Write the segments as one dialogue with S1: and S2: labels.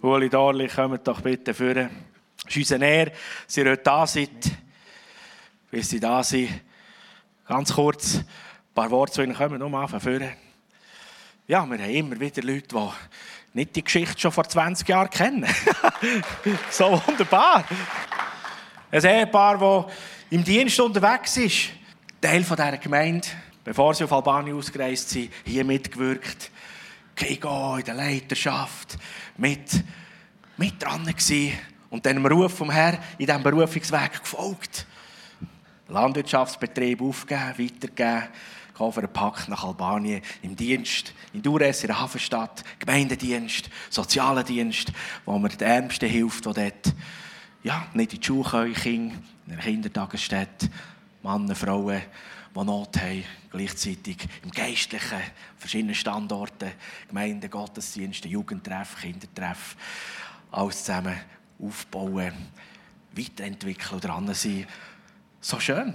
S1: Ueli Dorli, kommt doch bitte führen. Es ist uns Ehre, dass ihr heute da seid. Bis Sie da sind. Ganz kurz ein paar Worte zu Ihnen kommen, um anfangen Ja, wir haben immer wieder Leute, die nicht die Geschichte schon vor 20 Jahren kennen. so wunderbar. Ein Ehepaar, das im Dienst unterwegs ist, Teil dieser Gemeinde, bevor sie auf Albanien ausgereist sind, hier mitgewirkt. Kigo in der Leiterschaft, mit, mit dran gewesen und dem Ruf vom Herrn in diesem Berufungsweg gefolgt. Landwirtschaftsbetrieb aufgeben, weitergeben, für einen Pakt nach Albanien im Dienst, in Dures, in der Hafenstadt, Gemeindedienst, sozialen Dienst, wo man den Ärmsten hilft, die dort ja, nicht in die können, Kinder, in einer Kindertagesstätte, Männer, Frauen, die Not haben, gleichzeitig im Geistlichen, verschiedenen Standorten, Gemeinden, Gottesdienste, Jugendtreff, Kindertreff, alles zusammen aufbauen, weiterentwickeln und dran sein. So schön,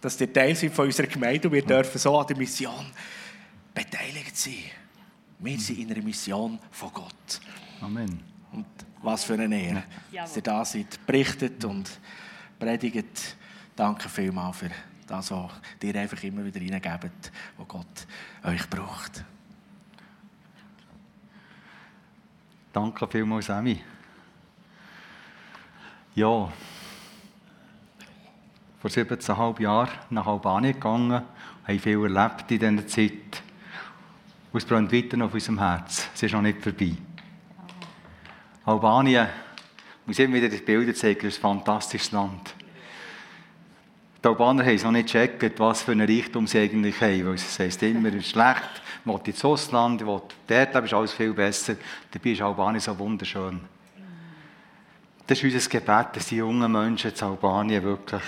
S1: dass ihr Teil sind von unserer Gemeinde und wir dürfen so an der Mission beteiligt sein. Wir sind in einer Mission von Gott.
S2: Amen.
S1: Und was für eine Ehre, dass ihr da seid, berichtet und predigt. Danke vielmals für das, was ihr einfach immer wieder reingebt, was Gott euch braucht.
S2: Danke vielmals, Emmy. Ja, vor 17,5 Jahren nach Albanien gegangen, habe viel erlebt in dieser Zeit. Und es brennt weiter auf unserem Herz. Es ist noch nicht vorbei. Albanien, muss immer wieder die Bilder zeigen, ist ein fantastisches Land. Die Albaner haben es noch nicht gecheckt, was für ein Reichtum sie eigentlich haben. Weil es heisst immer, es ist schlecht, man will ins Ausland, will, dort ist alles viel besser. Dabei ist Albanien so wunderschön. Das ist unser Gebet, dass die jungen Menschen in Albanien wirklich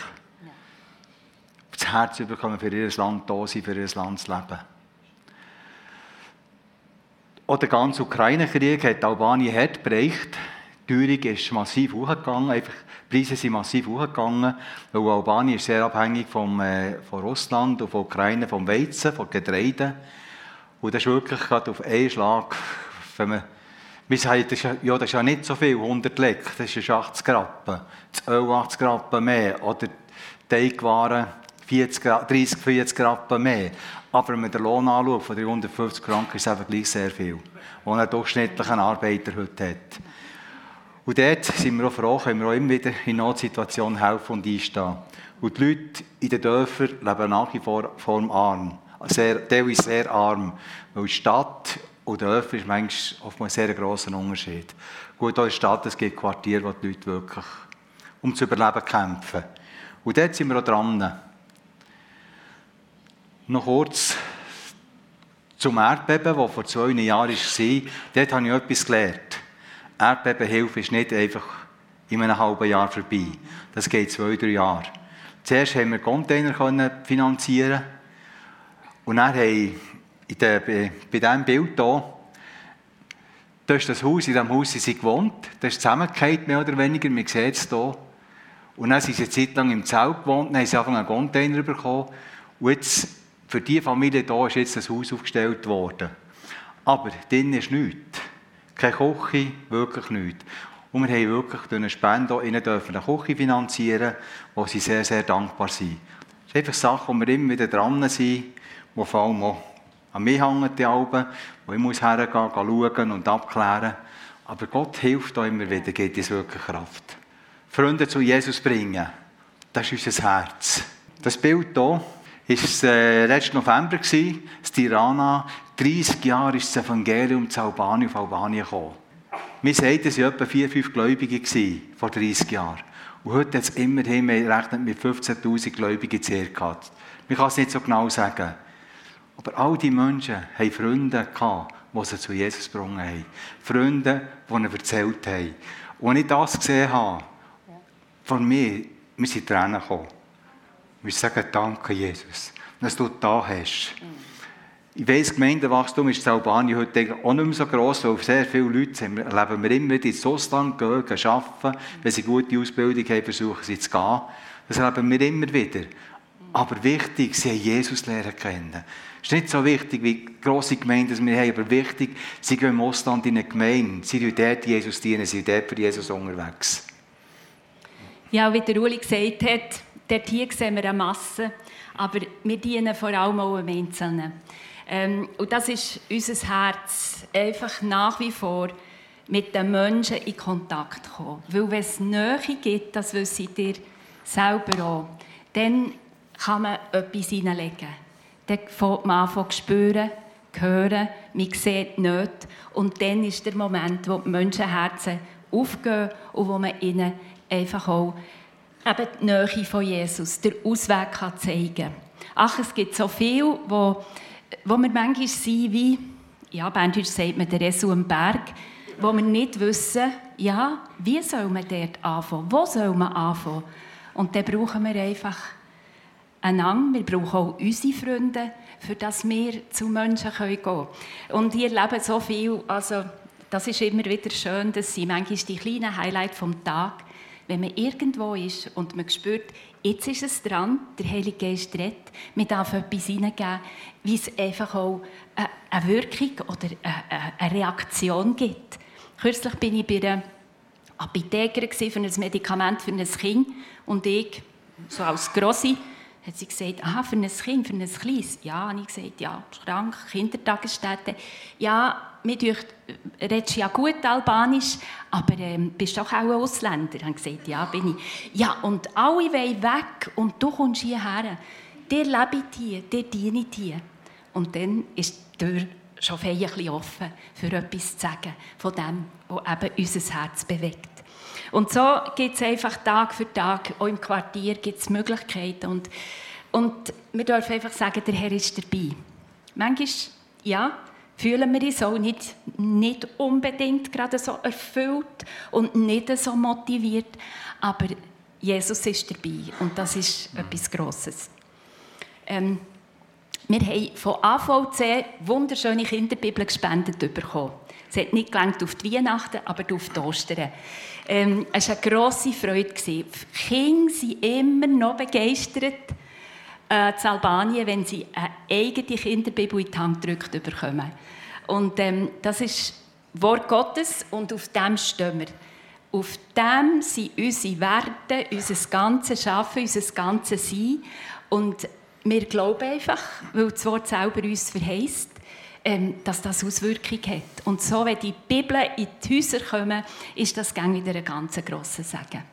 S2: das Herz bekommen, für ihr Land da sind, für ihr Land zu leben. Auch der ganze Ukraine-Krieg hat Albanien hart bereicht. Die Teuerung ist massiv hochgegangen, einfach, die Preise sind massiv hochgegangen, weil Albanien ist sehr abhängig vom, äh, von Russland und von Ukraine, vom Weizen, von Getreide. Und das ist wirklich gerade auf einen Schlag, wenn man, wir sagen, das ist, ja, das ist ja nicht so viel, 100 Leck, das ist 80 Rappen, das Öl 80 Rappen mehr, oder Teigwaren 40, 30, 40 Rappen mehr. Aber wenn man den Lohn anschaut, von 350 Franken, ist es einfach gleich sehr viel, was ein durchschnittlicher Arbeiter heute hat. Und dort sind wir auch froh, können wir auch immer wieder in Notsituationen helfen und einstehen. Und die Leute in den Dörfern leben nach wie vor, vor arm. Sehr, teilweise sehr arm. Weil Stadt und Dörfer ist manchmal oftmals ein sehr grosser Unterschied. Gut, auch in der Stadt, es gibt Quartiere, wo die Leute wirklich um zu überleben kämpfen. Und dort sind wir auch dran. Noch kurz zum Erdbeben, das vor zwei Jahren war. Dort habe ich etwas gelernt. Erdbebenhilfe ist nicht einfach in einem halben Jahr vorbei. Das geht zwei, drei Jahre. Zuerst haben wir Container finanzieren und dann haben in der, bei diesem Bild hier, da ist das Haus, in diesem Haus sind sie gewohnt, das ist zusammengefallen, mehr oder weniger, man sieht es hier. Und dann sind sie eine Zeit lang im Zelt gewohnt, dann haben sie einfach einen Container bekommen und jetzt für diese Familie hier ist jetzt das Haus aufgestellt worden. Aber drinnen ist nichts. Keine Küche, wirklich nichts. Und wir haben wirklich durch eine Spende ihnen dürfen eine Küche finanzieren, wo sie sehr, sehr dankbar sind. Das ist einfach Sachen, wo wir immer wieder dran sind, wo vor allem auch an mich hängen, die Alben, wo ich muss hergehen, schauen und abklären. Aber Gott hilft auch immer wieder, gibt uns wirklich Kraft. Freunde zu Jesus bringen, das ist unser Herz. Das Bild hier, war äh, letzten November, das Tirana. 30 Jahre ist das Evangelium zu Albanien auf Albanien gekommen. Wir sagen, es waren etwa 4, 5 Gläubige vor 30 Jahren. Und heute hat es immerhin, wir rechnen mit 15'000 Gläubigen circa. Man kann es nicht so genau sagen. Aber all die Menschen hatten Freunde, die sie zu Jesus gebracht haben. Freunde, die ihnen erzählt haben. Und wenn ich das gesehen habe, von mir, wir sind Tränen gekommen. Wir sagen Danke, Jesus, dass du da hast. Ich weiss, Gemeindewachstum ist in Albanien heute auch nicht mehr so gross, weil sehr viele Leute erleben wir immer wieder ins Ausland gehen, gehen arbeiten. Wenn sie gute Ausbildung haben, versuchen sie zu gehen. Das erleben wir immer wieder. Aber wichtig, sie haben Jesus lernen kennen. Es ist nicht so wichtig, wie grosse Gemeinden wir haben, aber wichtig, sie gehen im Ausland in eine Gemeinde, sie dienen dort Jesus dienen, sie sind dort für Jesus unterwegs.
S3: Ja, wie der Uli gesagt hat, dort hier sehen wir eine Masse, aber wir dienen vor allem auch einem Einzelnen. Ähm, und das ist unser Herz, einfach nach wie vor mit den Menschen in Kontakt kommen. Weil wenn es Nähe gibt, das wissen ihr selber auch, dann kann man etwas hineinlegen. Dann fängt man an zu spüren, hören, man sieht nicht. Und dann ist der Moment, wo die Menschenherzen aufgehen und wo man ihnen einfach auch eben die Nähe von Jesus, den Ausweg kann zeigen kann. Ach, es gibt so viel, wo, wo wir manchmal sind wie, ja, Berndeutsch sagt man, der Resu am Berg, wo wir nicht wissen, ja, wie soll man dort anfangen, wo soll man anfangen. Und dann brauchen wir einfach einander, wir brauchen auch unsere Freunde, für dass wir zu Menschen gehen können. Und ihr lebt so viel, also das ist immer wieder schön, dass sie manchmal die kleinen Highlights vom Tag, wenn man irgendwo ist und man spürt, jetzt ist es dran, der Heilige Geist redet, man darf etwas hineingeben, wie es einfach auch eine Wirkung oder eine Reaktion gibt. Kürzlich bin ich bei einer Apothekerin für ein Medikament für ein Kind und ich, so als Grossi, hat sie gesagt, aha, für ein Kind, für ein Kleines. Ja, habe ich gesagt, ja, krank, Kindertagesstätte. Ja, mir dünkt, redest ja gut Albanisch, aber ähm, bist doch auch ein Ausländer. Ich habe gesagt, ja, bin ich. Ja, und alle wollen weg und du kommst hierher. Dir lebe ich hier, dir diene ich hier. Und dann ist die Tür schon ein bisschen offen, für etwas zu sagen, von dem, was eben unser Herz bewegt. Und so gibt es einfach Tag für Tag, auch im Quartier gibt es Möglichkeiten. Und, und wir dürfen einfach sagen, der Herr ist dabei. Manchmal, ja, fühlen wir uns auch nicht, nicht unbedingt gerade so erfüllt und nicht so motiviert, aber Jesus ist dabei und das ist etwas Grosses. Ähm, wir haben von AVC wunderschöne Kinderbibel gespendet bekommen. Es hat nicht gelangt auf die Weihnachten, aber auf die Ostern. Ähm, es war eine grosse Freude. Die Kinder sind immer noch begeistert äh, in Albanien, wenn sie eine eigene Kinderbibel in die Hand gedrückt bekommen. Und ähm, das ist Wort Gottes und auf dem stehen wir. Auf dem sind unsere Werte, unser ganzes Schaffen, unser ganzes Sein. Und wir glauben einfach, weil das Wort selber uns verheißt, ähm, dass das Auswirkungen hat. Und so, wenn die Bibel in die Häuser kommen, ist das gang wieder ein ganz grosser Segen.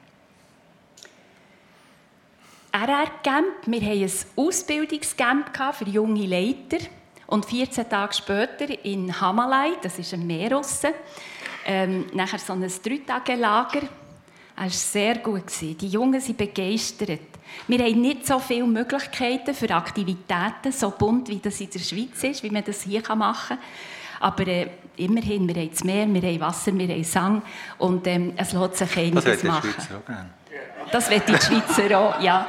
S3: RR-Camp, wir hatten ein Ausbildungscamp für junge Leiter. Und 14 Tage später in Hamalai, das ist ein Meer ähm, nachher so ein Drei-Tage-Lager. Es war sehr gut. Die Jungen sind begeistert. Wir haben nicht so viele Möglichkeiten für Aktivitäten, so bunt wie das in der Schweiz ist, wie man das hier machen kann. Aber äh, immerhin, wir haben das Meer, wir haben Wasser, wir haben Sang und ähm, es lässt sich einiges machen. Das wird die Schweizer auch, ja.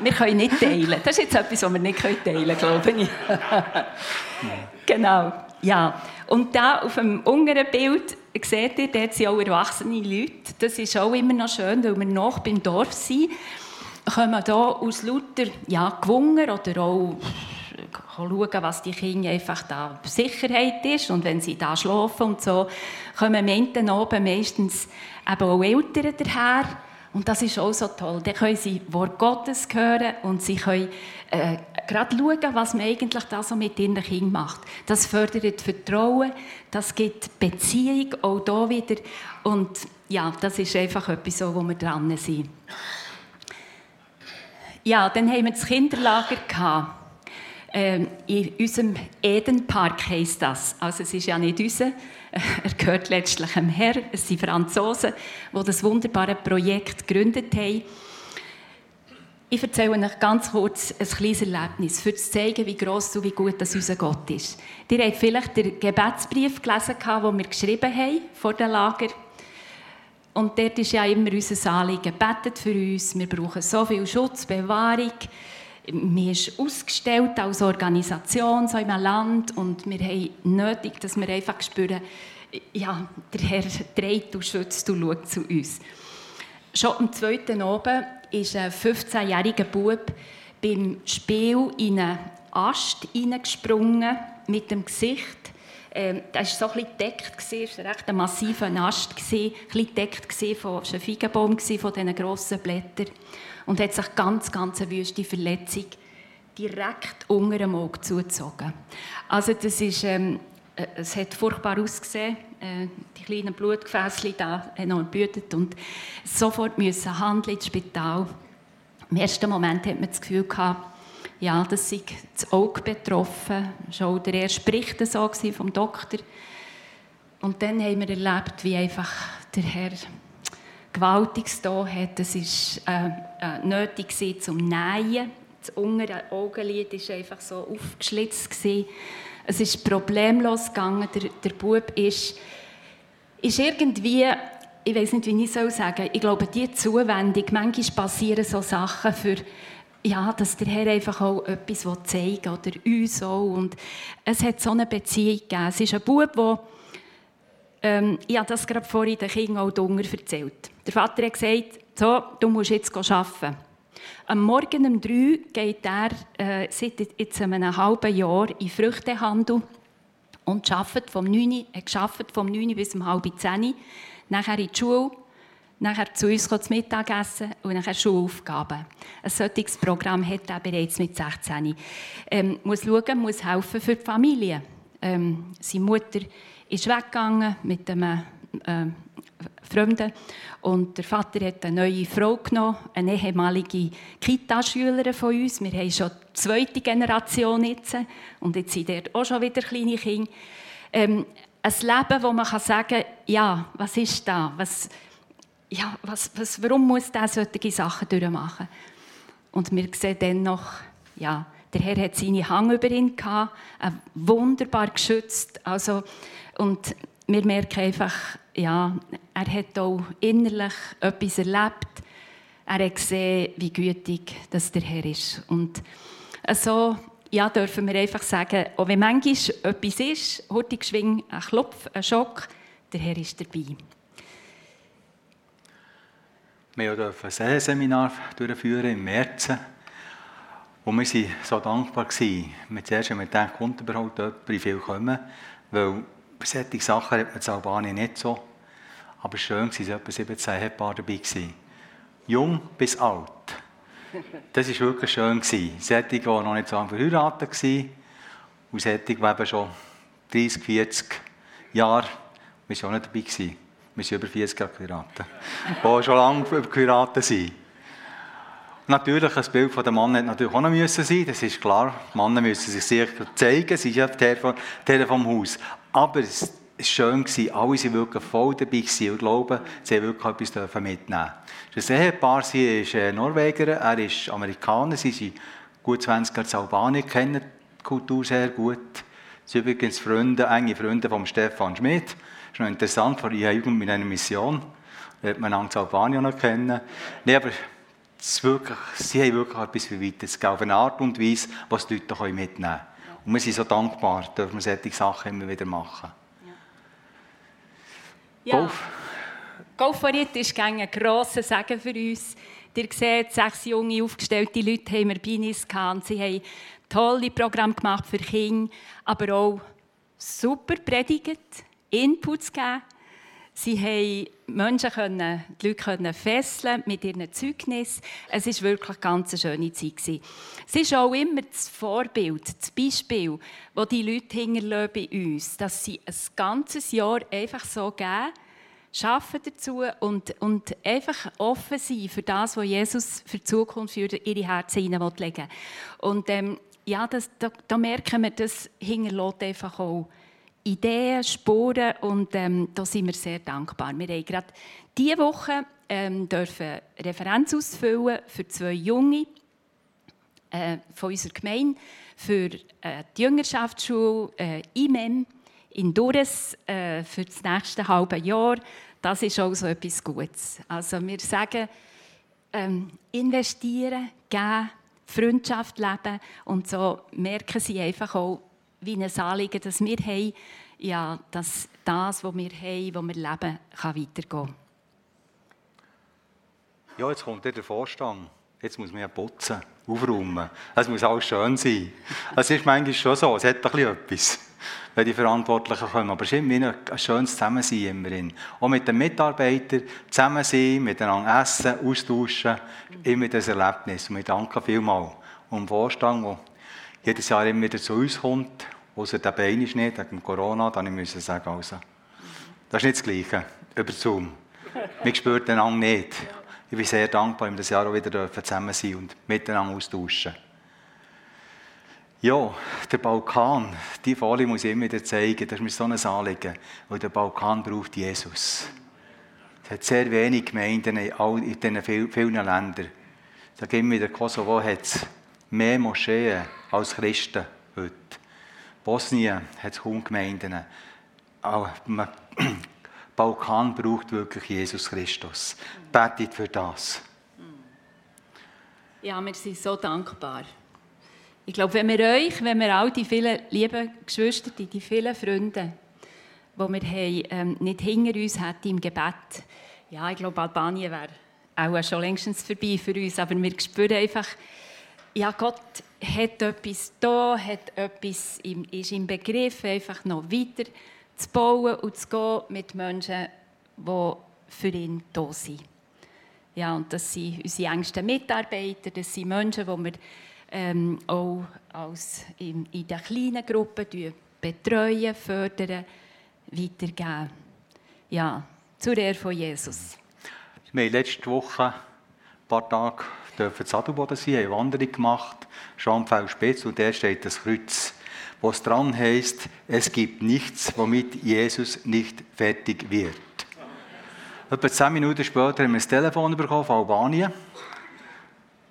S3: Wir können nicht teilen. Das ist jetzt etwas, was wir nicht teilen können, glaube ich. genau, ja. Und da auf dem unteren Bild seht ihr, dort sind auch erwachsene Leute. Das ist auch immer noch schön, weil wir noch beim Dorf sind kommen hier aus lauter ja, Gewunger oder auch schauen, was die Kinder einfach da Sicherheit ist und wenn sie da schlafen und so, kommen Menschen oben meistens eben auch Eltern daher und das ist auch so toll. Dann können sie Wort Gottes hören und sie können äh, gerade schauen, was man eigentlich da so mit ihren Kindern macht. Das fördert Vertrauen, das gibt Beziehung auch hier wieder und ja, das ist einfach etwas, wo wir dran sind. Ja, dann haben wir das Kinderlager gehabt. Ähm, in unserem Edenpark heisst das. Also es ist ja nicht unser, er gehört letztlich dem Herr. Es sind Franzosen, die das wunderbare Projekt gegründet haben. Ich erzähle euch ganz kurz ein kleines Erlebnis, um zu zeigen, wie gross und wie gut das unser Gott ist. Ihr habt vielleicht den Gebetsbrief gelesen, den wir geschrieben haben vor dem Lager. Und dort ist ja immer unser Anliegen, betet für uns, wir brauchen so viel Schutz, Bewahrung. Mir ist ausgestellt als Organisation so in einem Land und wir haben nötig, dass wir einfach spüren, ja, der Herr dreht und schützt und schaut zu uns. Schon am zweiten oben ist ein 15-jähriger Bub beim Spiel in eine Ast reingesprungen mit dem Gesicht. Ähm, das war so ein bisschen gedeckt, es war recht massiver Ast, ein bisschen gedeckt von einem Feigenbaum, von diesen grossen Blättern. Und hat sich ganz, ganz eine wüste Verletzung direkt unter dem Auge zugezogen. Also das ist, ähm, äh, es hat furchtbar ausgesehen. Äh, die kleinen Blutgefäße da haben noch geblutet und sofort müssen handeln ins Spital. Im ersten Moment hat man das Gefühl gehabt, ja, das sei das Auge betroffen. Schon der erste Bericht so vom Doktor. Und dann haben wir erlebt, wie einfach der Herr Gewaltiges da hat. Es war äh, äh, nötig zum Nähen. Das untere Augenlid war einfach so aufgeschlitzt. Gewesen. Es ist problemlos gegangen. Der, der Bub ist, ist irgendwie, ich weiß nicht, wie ich soll sagen, ich glaube, die Zuwendung, manchmal passieren so Sachen für ja, dass der Herr einfach auch etwas zeigen will, oder uns auch. Und es hat so eine Beziehung gegeben. Es ist ein Bub, der, ähm, ich habe das gerade vorhin den Kindern auch Dunger erzählt. Der Vater hat gesagt, so, du musst jetzt arbeiten. Am Morgen um drei geht er äh, seit jetzt einem halben Jahr in Früchtehandel und arbeitet vom 9, arbeitet vom 9 bis um halb 10 nachher in die Schule nachher zu uns zum Mittagessen und nachher Schulaufgaben. Ein solches Programm hat er bereits mit 16. Ähm, muss schauen, muss helfen für die Familie. Ähm, seine Mutter ist weggegangen mit einem äh, Fremden und der Vater hat eine neue Frau genommen, eine ehemalige Kita-Schülerin von uns. Wir haben schon die zweite Generation jetzt und jetzt sind dort auch schon wieder kleine Kinder. Ähm, ein Leben, wo man sagen kann, ja, was ist da? Was, ja, was, was, warum muss der solche Sachen durchmachen? Und wir sehen dann noch, ja, der Herr hat seine Hang über ihn gehabt, äh, wunderbar geschützt. Also, und wir merken einfach, ja, er hat auch innerlich etwas erlebt. Er hat gesehen, wie gütig das der Herr ist. Und so ja, dürfen wir einfach sagen, auch wenn manchmal etwas ist, heute geschwing, ein Klopf, ein Schock, der Herr ist dabei.
S2: Wir durften ein Seminar durchführen im März. Und wir waren so dankbar. Wir haben zuerst gedacht, kommt überhaupt jemand, wie viel kommen. Weil bei solchen Sachen hat man in Albanien nicht so. Aber schön war, es waren etwa 17 Ehepaare dabei. Jung bis alt. Das war wirklich schön. Solche, die noch nicht so lange verheiratet waren. Und solche, die eben schon 30, 40 Jahre, wir waren auch nicht dabei. Gewesen. Wir sind über 40 Jahre geheiratet. die schon lange geheiratet sind. Natürlich, das Bild von dem Mann hätte natürlich auch noch müssen sein, das ist klar. Die Männer müssen sich sicher zeigen, sie sind ja der vom Haus. Aber es war schön, alle waren wirklich voll dabei und glauben, sie wirklich etwas mitnehmen Das Ehepaar, sie ist äh, Norweger, er ist Amerikaner, sie sind gut 20 Jahre in Albanien, kennen die Kultur sehr gut. Sie sind übrigens Freunde, enge Freunde von Stefan Schmidt. Das ist noch interessant, vor ihrer Jugend mit einer Mission. Da hat man Angst Albanien noch kennen. Nee, aber wirklich, sie haben wirklich etwas für weiterzugeben, auf eine Art und Weise, was die Leute mitnehmen können. Und wir sind so dankbar, dass wir solche Sachen immer wieder machen.
S3: Ja. Golf. Golforiert ist ein grosser Segen für uns. Ihr seht, sechs junge, aufgestellte Leute haben wir bei uns gehabt. Sie haben tolle Programme gemacht für Kinder, aber auch super predigt Inputs gegeben. Sie haben Menschen können, die Leute können fesseln mit ihren Zeugnissen. Es war wirklich eine ganz schöne Zeit. Es ist auch immer das Vorbild, das Beispiel, das die Leute bei uns, dass sie ein ganzes Jahr einfach so geben, arbeiten dazu und, und einfach offen sein für das, was Jesus für die Zukunft für ihre Herzen hineinlegen will. Und ähm, ja, das, da, da merken wir, das hinterlässt einfach auch Ideen, Spuren und ähm, da sind wir sehr dankbar. Wir haben gerade diese Woche ähm, dürfen Referenz ausfüllen für zwei Junge äh, von unserer Gemeinde für äh, die Jüngerschaftsschule äh, IMEM in Dures äh, für das nächste halbe Jahr. Das ist auch so etwas Gutes. Also wir sagen, ähm, investieren, geben, Freundschaft leben und so merken sie einfach auch, wie ein Anliegen, das wir haben, ja, dass das, was wir haben, was wir leben, kann weitergehen
S2: Ja, jetzt kommt der Vorstand. jetzt muss man ja putzen, aufräumen. Es muss alles schön sein. Es ist manchmal schon so, es hat ein bisschen etwas, wenn die Verantwortlichen kommen. Aber es ist immer ein schönes Zusammensein immerhin. Auch mit den Mitarbeitern zusammen sein, miteinander essen, austauschen, immer das Erlebnis. Und wir danken vielmals den Vorstand, der jedes Jahr immer wieder zu uns kommt, außer der Bein ist nicht, wegen Corona, dann müssen wir sagen, also, das ist nicht das Gleiche, über Zoom. Wir spüren einander nicht. Ich bin sehr dankbar, dass wir das Jahr auch wieder zusammen sein und miteinander austauschen. Ja, der Balkan, die Folie muss ich immer wieder zeigen, das ist mir so ein Anliegen, weil der Balkan braucht Jesus. Es hat sehr wenig Gemeinden in diesen vielen Ländern. Da gehen wir, der Kosovo hat mehr Moscheen als Christen heute. Bosnien hat kaum Gemeinden. Auch Balkan braucht wirklich Jesus Christus. Betet für das.
S3: Ja, wir sind so dankbar. Ich glaube, wenn wir euch, wenn wir all die vielen lieben Geschwister, die vielen Freunde, die wir haben, ähm, nicht hinter uns hätten im Gebet, ja, ich glaube, Albanien wäre auch schon längstens vorbei für uns, aber wir spüren einfach, ja, Gott hat etwas da, hat etwas, ist im Begriff, einfach noch weiter zu bauen und zu gehen mit Menschen, die für ihn da sind. Ja, und das sind unsere engsten Mitarbeiter, das sind Menschen, die wir ähm, auch als in, in den kleinen Gruppen betreuen, fördern, weitergeben. Ja, zur Ehre von Jesus.
S2: Wir haben letzte Woche ein paar Tage dürfen in Adelboden sein, haben Wanderung gemacht, Schamfeld Spitz, und der steht das Kreuz wo es dran heißt, es gibt nichts, womit Jesus nicht fertig wird. Etwa zehn Minuten später haben wir ein Telefon bekommen von Albanien,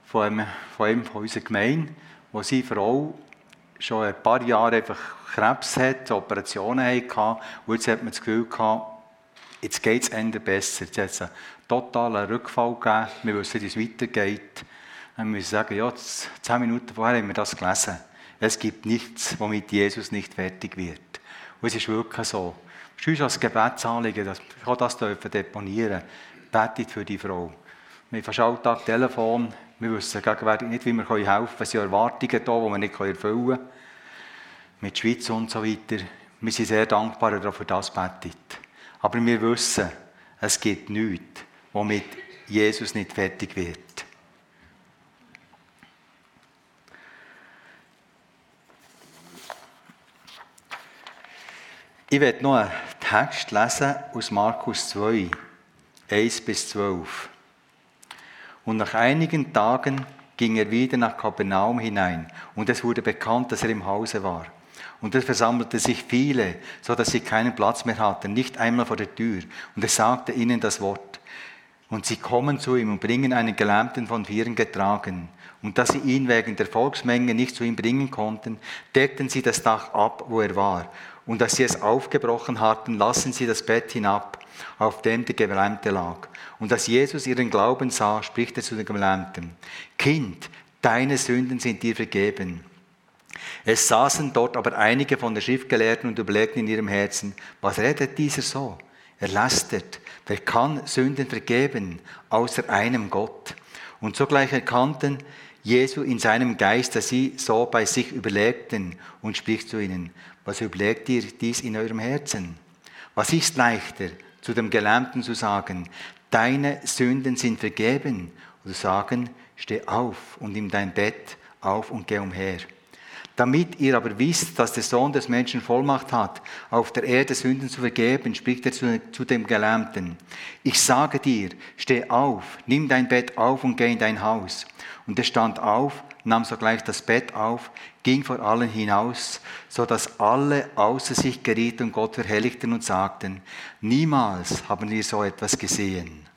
S2: von einem, von einem von unserer Gemeinde, wo seine Frau schon ein paar Jahre einfach Krebs hat, Operationen hatte und jetzt hat man das Gefühl gehabt, jetzt geht es besser. Jetzt hat es totalen Rückfall gegeben, wir wissen, wie es weitergeht. Dann müssen wir sagen, ja, zehn Minuten vorher haben wir das gelesen. Es gibt nichts, womit Jesus nicht fertig wird. Und es ist wirklich so. Es ist als Gebetsanliegen, dass wir das deponieren dürfen. Betet für die Frau. Wir haben fast Alltag Telefon. Wir wissen gegenwärtig nicht, wie wir helfen können. Es sind Erwartungen da, die wir nicht erfüllen können. Mit der Schweiz und so weiter. Wir sind sehr dankbar, dass für das betet. Aber wir wissen, es gibt nichts, womit Jesus nicht fertig wird. Ich werde noch einen Text lesen aus Markus 2, 1 bis 12. Und nach einigen Tagen ging er wieder nach Kapernaum hinein, und es wurde bekannt, dass er im Hause war. Und es versammelte sich viele, so dass sie keinen Platz mehr hatten, nicht einmal vor der Tür. Und er sagte ihnen das Wort. Und sie kommen zu ihm und bringen einen Gelähmten von Vieren getragen. Und da sie ihn wegen der Volksmenge nicht zu ihm bringen konnten, deckten sie das Dach ab, wo er war. Und als sie es aufgebrochen hatten, lassen sie das Bett hinab, auf dem der Gelähmte lag. Und als Jesus ihren Glauben sah, spricht er zu dem Gelähmten, Kind, deine Sünden sind dir vergeben. Es saßen dort aber einige von der Schriftgelehrten und überlegten in ihrem Herzen, was redet dieser so? Er lästert. Wer kann Sünden vergeben, außer einem Gott? Und sogleich erkannten Jesu in seinem Geist, dass sie so bei sich überlegten und spricht zu ihnen, was überlegt ihr dies in eurem Herzen? Was ist leichter, zu dem Gelähmten zu sagen, deine Sünden sind vergeben, oder sagen, steh auf und nimm dein Bett auf und geh umher. Damit ihr aber wisst, dass der Sohn des Menschen Vollmacht hat, auf der Erde Sünden zu vergeben, spricht er zu, dem Gelähmten. Ich sage dir, steh auf, nimm dein Bett auf und geh in dein Haus. Und er stand auf, nahm sogleich das Bett auf, ging vor allen hinaus, so dass alle außer sich gerieten und Gott verherrlichten und sagten, niemals haben wir so etwas gesehen.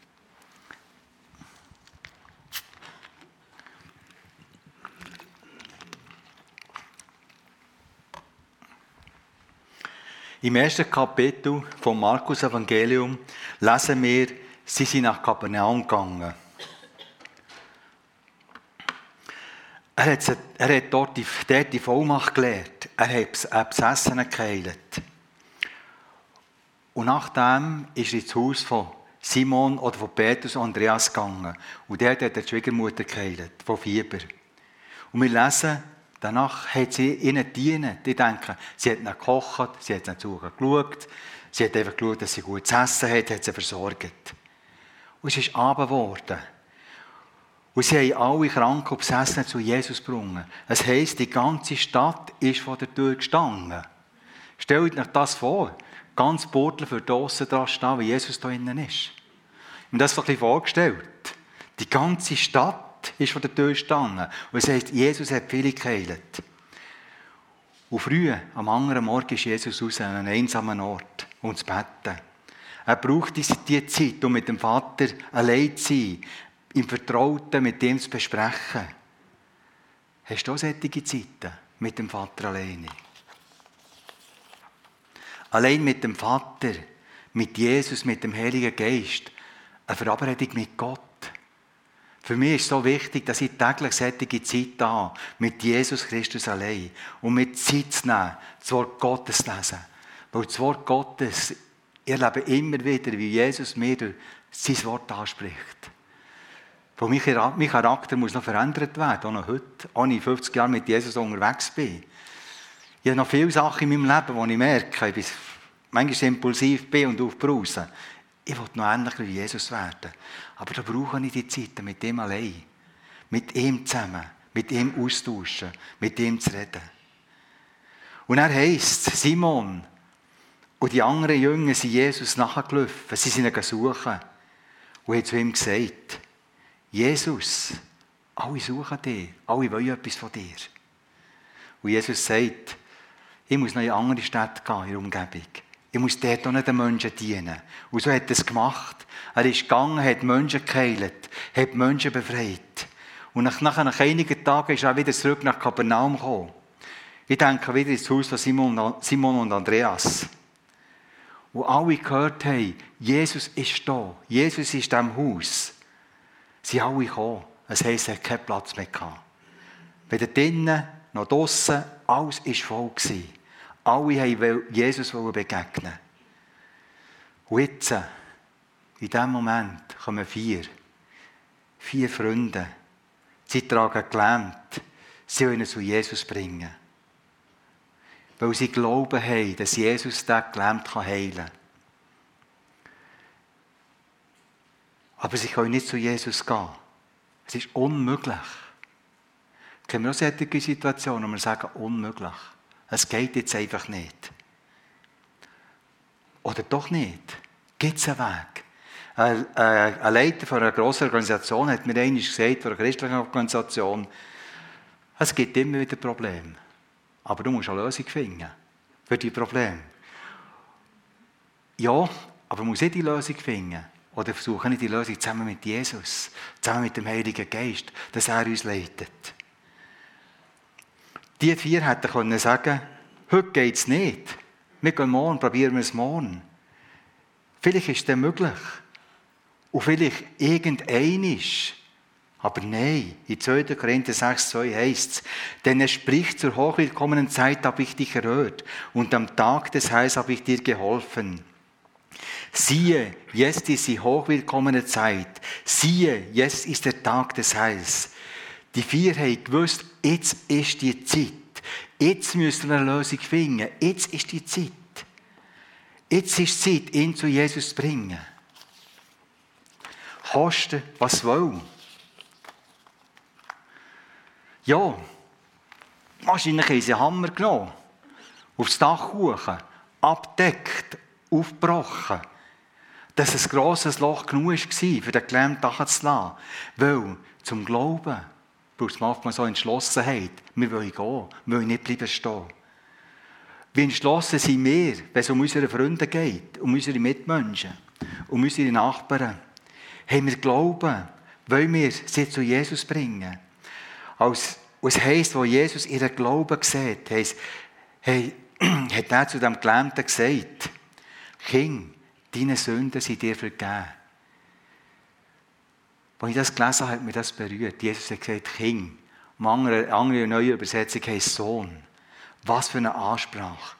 S2: Im ersten Kapitel vom Markus Evangelium lesen wir, sie sind nach Kapernaum gegangen. Er hat, er hat dort die, dort die Vollmacht gelehrt. Er hat einen geheilt. Und nachdem ist er ins Haus von Simon oder von Petrus und Andreas gegangen. Und der hat die Schwiegermutter geheilt, von Fieber. Und wir lesen, danach hat sie ihnen dienen. Die denken, sie hat ihnen gekocht, sie hat ihnen zugeschaut, sie hat einfach geschaut, dass sie gut essen hat, hat sie versorgt. Und es ist Abend geworden. Und sie haben alle Kranken und Besessenen zu Jesus gebracht. Es heisst, die ganze Stadt ist vor der Tür gestanden. Stellt euch das vor. Ganz Portler für draussen dran stehen, wie Jesus da innen ist. Ich habe mir das ein bisschen vorgestellt. Die ganze Stadt ist vor der Tür gestanden. Und es heisst, Jesus hat viele geheilt. Und früh, am anderen Morgen, ist Jesus raus an einem einsamen Ort, um zu beten. Er braucht diese Zeit, um mit dem Vater allein zu sein, im Vertrauten mit ihm zu besprechen. Hast du auch solche Zeiten mit dem Vater alleine? Allein mit dem Vater, mit Jesus, mit dem Heiligen Geist, eine Verabredung mit Gott. Für mich ist es so wichtig, dass ich täglich solche Zeit habe, mit Jesus Christus allein. Und mit Zeit zu nehmen, das Wort Gottes zu lesen. Weil das Wort Gottes, ich erlebe immer wieder, wie Jesus mir durch sein Wort anspricht. Wo mein Charakter muss noch verändert werden, auch noch heute, als ich 50 Jahre mit Jesus unterwegs bin. Ich habe noch viele Sachen in meinem Leben, wo ich merke, ich bin manchmal impulsiv bin und aufbrausen. Ich will noch ähnlicher wie Jesus werden. Aber da brauche ich die Zeit mit ihm allein. Mit ihm zusammen. Mit ihm austauschen. Mit ihm zu reden. Und er heisst, Simon und die anderen Jünger sind Jesus nachgelaufen. Sie sind ihn suchen. Und haben zu ihm gesagt, Jesus, alle suchen dich, alle wollen etwas von dir. Und Jesus sagt, ich muss noch in andere Städte gehen, in der Umgebung. Ich muss dort auch nicht den Menschen dienen. Und so hat er es gemacht. Er ist gegangen, hat Menschen geheilt, hat Menschen befreit. Und nach, nach einigen Tagen ist er wieder zurück nach Kapernaum gekommen. Ich denke wieder ins Haus von Simon, Simon und Andreas. Wo alle gehört haben, Jesus ist da, Jesus ist diesem Haus sind alle gekommen. Es heisst, es hat keinen Platz mehr gehabt. Weder drinnen noch draussen, alles war voll. Gewesen. Alle wollten Jesus begegnen. Und jetzt, in diesem Moment, kommen vier. Vier Freunde. Sie tragen gelähmt. Sie wollen ihn zu Jesus bringen. Weil sie glauben haben, dass Jesus den gelähmt heilen kann. Aber sie können nicht zu Jesus gehen. Es ist unmöglich. Kennen wir auch solche Situationen, wo wir sagen, unmöglich. Es geht jetzt einfach nicht. Oder doch nicht. Gibt es einen Weg? Ein Leiter von einer grossen Organisation hat mir einmal gesagt, von einer christlichen Organisation, es gibt immer wieder Probleme. Aber du musst eine Lösung finden für die Probleme. Ja, aber muss nicht die Lösung finden. Oder versuchen wir die Lösung zusammen mit Jesus, zusammen mit dem Heiligen Geist, dass er uns leitet. Die vier hätten können sagen, heute geht es nicht. Wir gehen morgen, probieren wir es morgen. Vielleicht ist das möglich. Und vielleicht irgendeinisch. Aber nein, in 2. Korinther 6, 2 heißt es, denn er spricht zur hochwillkommenen Zeit habe ich dich erhört und am Tag des Heils habe ich dir geholfen. Siehe, jetzt ist die hochwillkommene Zeit. Siehe, jetzt ist der Tag des Heils. Die vier haben gewusst, jetzt ist die Zeit. Jetzt müssen wir eine Lösung finden. Jetzt ist die Zeit. Jetzt ist die Zeit, ihn zu Jesus zu bringen. Kosten, was will. Ja, wahrscheinlich haben sie einen Hammer genommen, aufs Dach hoch, abdeckt, aufgebrochen dass ein grosses Loch genug war, für den Gelähmten nachzulassen. Weil zum Glauben braucht es manchmal so Entschlossenheit. Wir wollen gehen, wir wollen nicht bleiben stehen. Wie entschlossen sind wir, wenn es um unsere Freunde geht, um unsere Mitmenschen, um unsere Nachbarn? Haben wir Glauben? Wollen wir sie zu Jesus bringen? Als, es heisst, wo Jesus ihren Glauben sieht, heisst, hey, hat er zu dem Gelähmten gesagt, Kind, Deine Sünden sind dir vergeben. Als ich das gelesen habe, hat mich das berührt. Jesus hat gesagt, Kind. Eine andere, andere neue Übersetzung heißt Sohn. Was für eine Ansprache.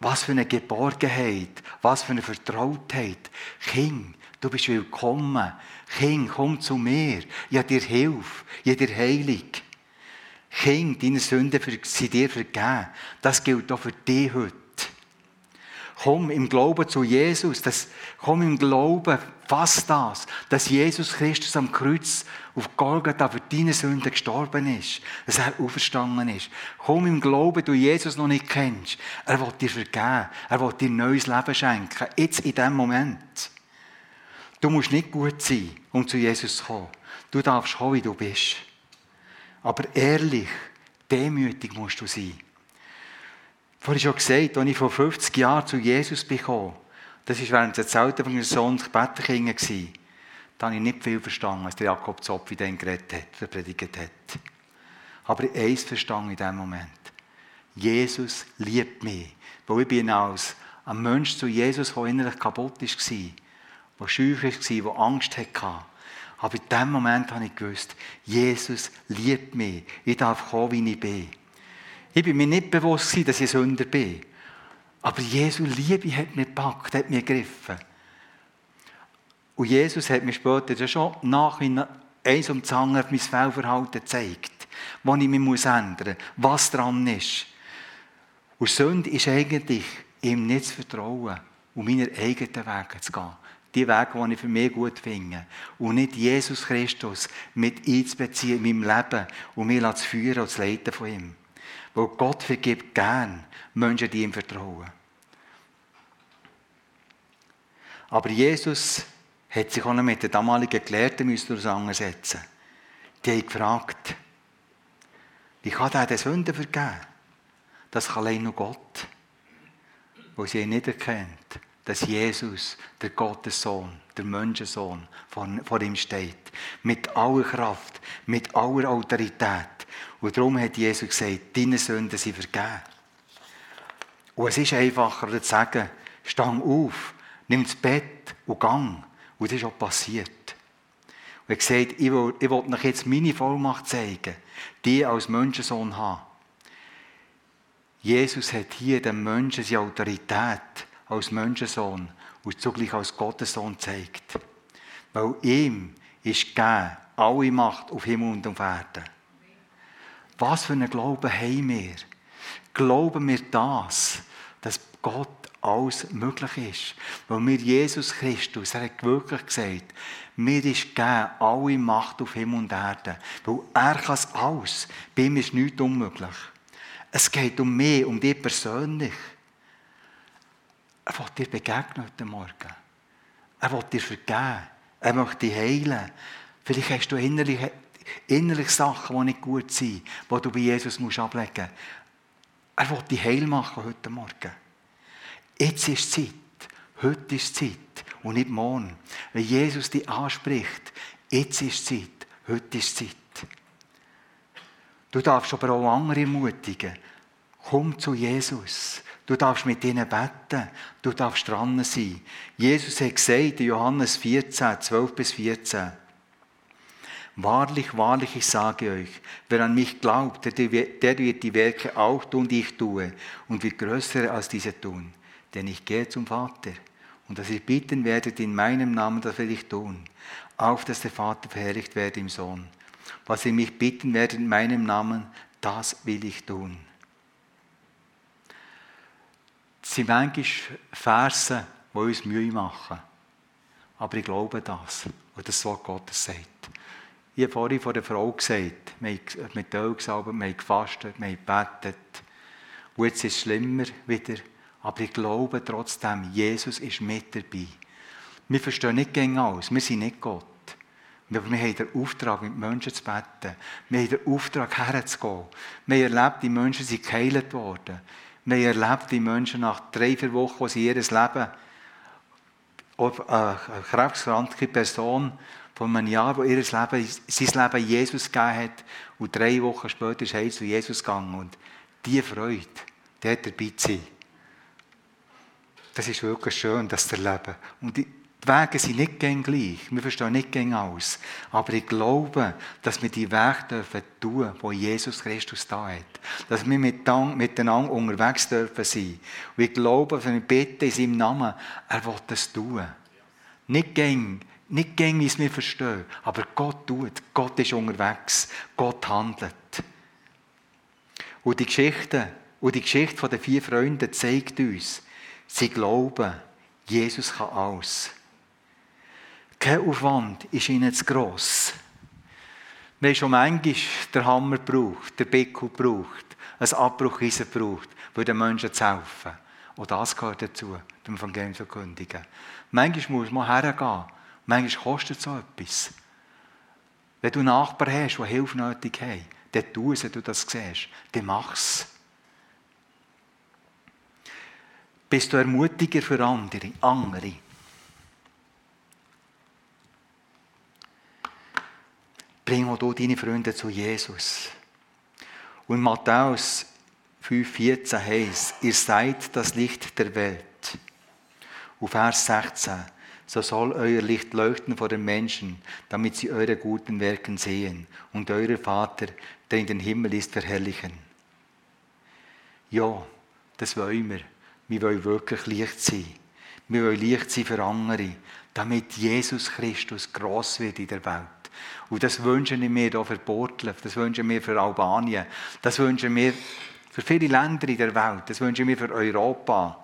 S2: Was für eine Geborgenheit, was für eine Vertrautheit. Kind, du bist willkommen. Kind, komm zu mir. Ich dir Hilfe, ich dir Heilung. Kind, deine Sünden sind dir vergeben. Das gilt auch für dich heute. Komm im Glauben zu Jesus. Das, komm im Glauben, fass das, dass Jesus Christus am Kreuz auf Golgatha für deine Sünden gestorben ist. Dass er auferstanden ist. Komm im Glauben, du Jesus noch nicht kennst. Er will dir vergeben. Er will dir ein neues Leben schenken. Jetzt in diesem Moment. Du musst nicht gut sein, um zu Jesus zu kommen. Du darfst kommen, wie du bist. Aber ehrlich, demütig musst du sein. Vorhin schon gesagt, als ich vor 50 Jahren zu Jesus bekam, das war während der Zeit von meinem Sohn Bettenkind, da habe ich nicht viel verstanden, als der Jakob Zopf dann geredet hat, oder predigt hat. Aber eins verstanden in diesem Moment. Jesus liebt mich. Weil ich bin als ein Mensch zu Jesus, der innerlich kaputt war, der schüch war, der Angst hatte. Aber in diesem Moment habe ich gewusst, Jesus liebt mich. Ich darf kommen, wie ich bin. Ich bin mir nicht bewusst, dass ich Sünder bin. Aber Jesu Liebe hat mich gepackt, hat mich gegriffen. Und Jesus hat mir später schon nach eins um das andere mein Fehlverhalten gezeigt, wo ich mich ändern muss, was dran ist. Und Sünde ist eigentlich, ihm nicht zu vertrauen und meine eigenen Wege zu gehen. Die Wege, die ich für mich gut finde. Und nicht Jesus Christus mit einzubeziehen in meinem Leben und mich zu führen und zu leiten von ihm. Weil Gott vergibt gern Menschen, die ihm vertrauen. Aber Jesus hat sich auch noch mit den damaligen Gelehrten auseinandersetzen Die haben gefragt, wie kann der den Sünden vergeben? Das kann allein nur Gott. Wo sie nicht erkennt, dass Jesus, der Gottessohn, der Menschensohn, vor ihm steht. Mit aller Kraft, mit aller Autorität. Und darum hat Jesus gesagt, deine Sünden sind vergeben. Und es ist einfacher zu sagen, stang auf, nimm das Bett und gang. Und das ist auch passiert. Und er gesagt, ich will, ich will euch jetzt meine Vollmacht zeigen, die als Menschensohn haben. Jesus hat hier dem Menschen seine Autorität als Menschensohn und zugleich als Gottessohn zeigt. Weil ihm ist gegeben alle Macht auf Himmel und auf Erden. Was für einen Glauben haben wir? Glauben wir das, dass Gott alles möglich ist? Weil mir Jesus Christus, er hat wirklich gesagt, mir ist gegeben alle Macht auf Himmel und Erde. Weil er kann es alles. Bei ihm ist nichts unmöglich. Es geht um mich, um dich persönlich. Er will dir begegnen heute Morgen. Er will dir vergeben. Er möchte dich heilen. Vielleicht hast du innerlich innerlich Sachen, die nicht gut sind, die du bei Jesus musst ablegen musst. Er will dich heil machen heute Morgen. Jetzt ist Zeit. Heute ist Zeit und nicht morgen. Wenn Jesus dich anspricht, jetzt ist Zeit. Heute ist Zeit. Du darfst aber auch andere ermutigen. Komm zu Jesus. Du darfst mit ihnen beten. Du darfst dran sein. Jesus hat gesagt in Johannes 14, 12 bis 14, Wahrlich, wahrlich, ich sage euch, wer an mich glaubt, der wird die Werke auch tun, die ich tue, und wird größere als diese tun. Denn ich gehe zum Vater, und dass ihr bitten werdet in meinem Namen, das will ich tun, auf dass der Vater verherrlicht werde im Sohn. Was ihr mich bitten werdet in meinem Namen, das will ich tun. Es sind manchmal Verse, die uns Mühe machen. Aber ich glaube das, was das Wort Gottes sagt. Ich habe vorhin von der Frau gesagt, wir haben mit Öl gesalbt, wir haben gefastet, wir gebetet. Und jetzt ist es schlimmer wieder. Aber ich glaube trotzdem, Jesus ist mit dabei. Wir verstehen nicht gegen alles, wir sind nicht Gott. Aber wir haben den Auftrag, mit Menschen zu beten. Wir haben den Auftrag, herzugehen. Wir haben erlebt, die Menschen sind geheilt worden. Wir haben erlebt, die Menschen nach drei, vier Wochen, wo sie ihr Leben, eine krebskranke Person, von einem Jahr, wo ihr Leben, sein Leben Jesus gegeben hat. Und drei Wochen später ist er zu Jesus gegangen. Und diese Freude, die dabei zu sein, das ist wirklich schön, das zu erleben. Und die, Wege sind nicht gleich. Wir verstehen nicht gäng alles. Aber ich glaube, dass wir die Wege dürfen tun, wo Jesus Christus da hat. Dass wir miteinander unterwegs dürfen sein. Und ich glaube, wenn wir beten in seinem Namen, er will das tun. Nicht gäng, nicht gäng, wie es wir verstehen. Aber Gott tut. Gott ist unterwegs. Gott handelt. Und die Geschichte, und die Geschichte der vier Freunde zeigt uns, sie glauben, Jesus kann alles. Kein Aufwand ist ihnen zu gross. Wir haben schon manchmal den Hammer gebraucht, den Bickel gebraucht, ein Abbrucheisen gebraucht, um den Menschen zu helfen. Und das gehört dazu, dem Evangelium zu kündigen. Manchmal muss man hergehen. Manchmal kostet es so etwas. Wenn du Nachbarn hast, die Hilfe nötig haben, dann tu es, wenn du das siehst. Dann mach es. Bist du ermutiger für andere? andere? Bring auch du deine Freunde zu Jesus. Und Matthäus 5,14 heißt, ihr seid das Licht der Welt. Und Vers 16, so soll euer Licht leuchten vor den Menschen, damit sie eure guten Werken sehen und euer Vater, der in den Himmel ist, verherrlichen. Ja, das wollen wir. Wir wollen wirklich Licht sein. Wir wollen Licht sein für andere, damit Jesus Christus gross wird in der Welt. Und das wünschen wir hier für Portlev, das wünschen wir für Albanien, das wünschen wir für viele Länder in der Welt, das wünschen wir für Europa.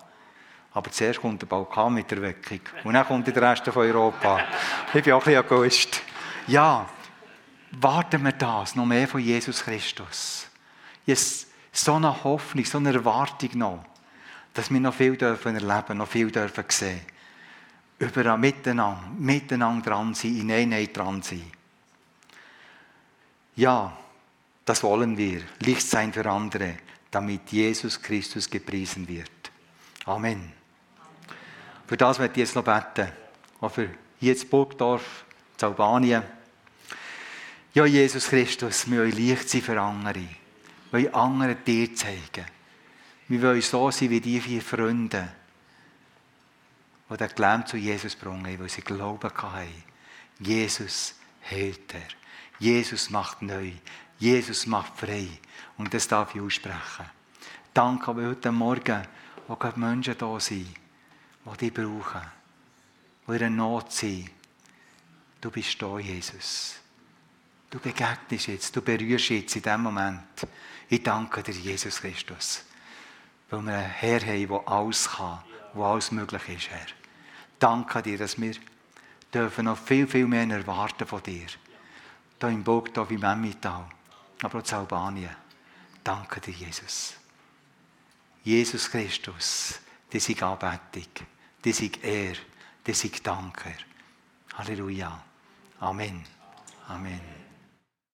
S2: Aber zuerst kommt der Balkan mit der Weckung. Und dann kommt der Rest von Europa. Ich bin auch ein bisschen Egoist. Ja, warten wir das, noch mehr von Jesus Christus. Jetzt so eine Hoffnung, so eine Erwartung noch, dass wir noch viel dürfen erleben, noch viel dürfen sehen. Überall miteinander, miteinander dran sein, in Einheit dran sein. Ja, das wollen wir. Licht sein für andere, damit Jesus Christus gepriesen wird. Amen. Für das werde ich jetzt noch beten. Auch für hier in Burgdorf, in Albanien. Ja, Jesus Christus, wir wollen Licht sein für andere. Wir wollen anderen dir zeigen. Wir wollen so sein wie die vier Freunde, die den Glauben zu Jesus bringen, weil sie Glauben hatten. Jesus hält er. Jesus macht neu. Jesus macht frei. Und das darf ich aussprechen. Danke, weil heute Morgen auch Menschen da sind, die dich brauchen, die in Not sind. Du bist da, Jesus. Du begegnest jetzt, du berührst jetzt in diesem Moment. Ich danke dir, Jesus Christus, weil wir einen Herr haben, der alles kann, der alles möglich ist, Herr. Danke dir, dass wir dürfen noch viel, viel mehr erwarten von dir. Hier im Burgdorf, im Emmental, aber auch in Albanien. Danke dir, Jesus. Jesus Christus, das ist Anbetung, das ist Er, das ist Danke. Halleluja. Amen. Amen.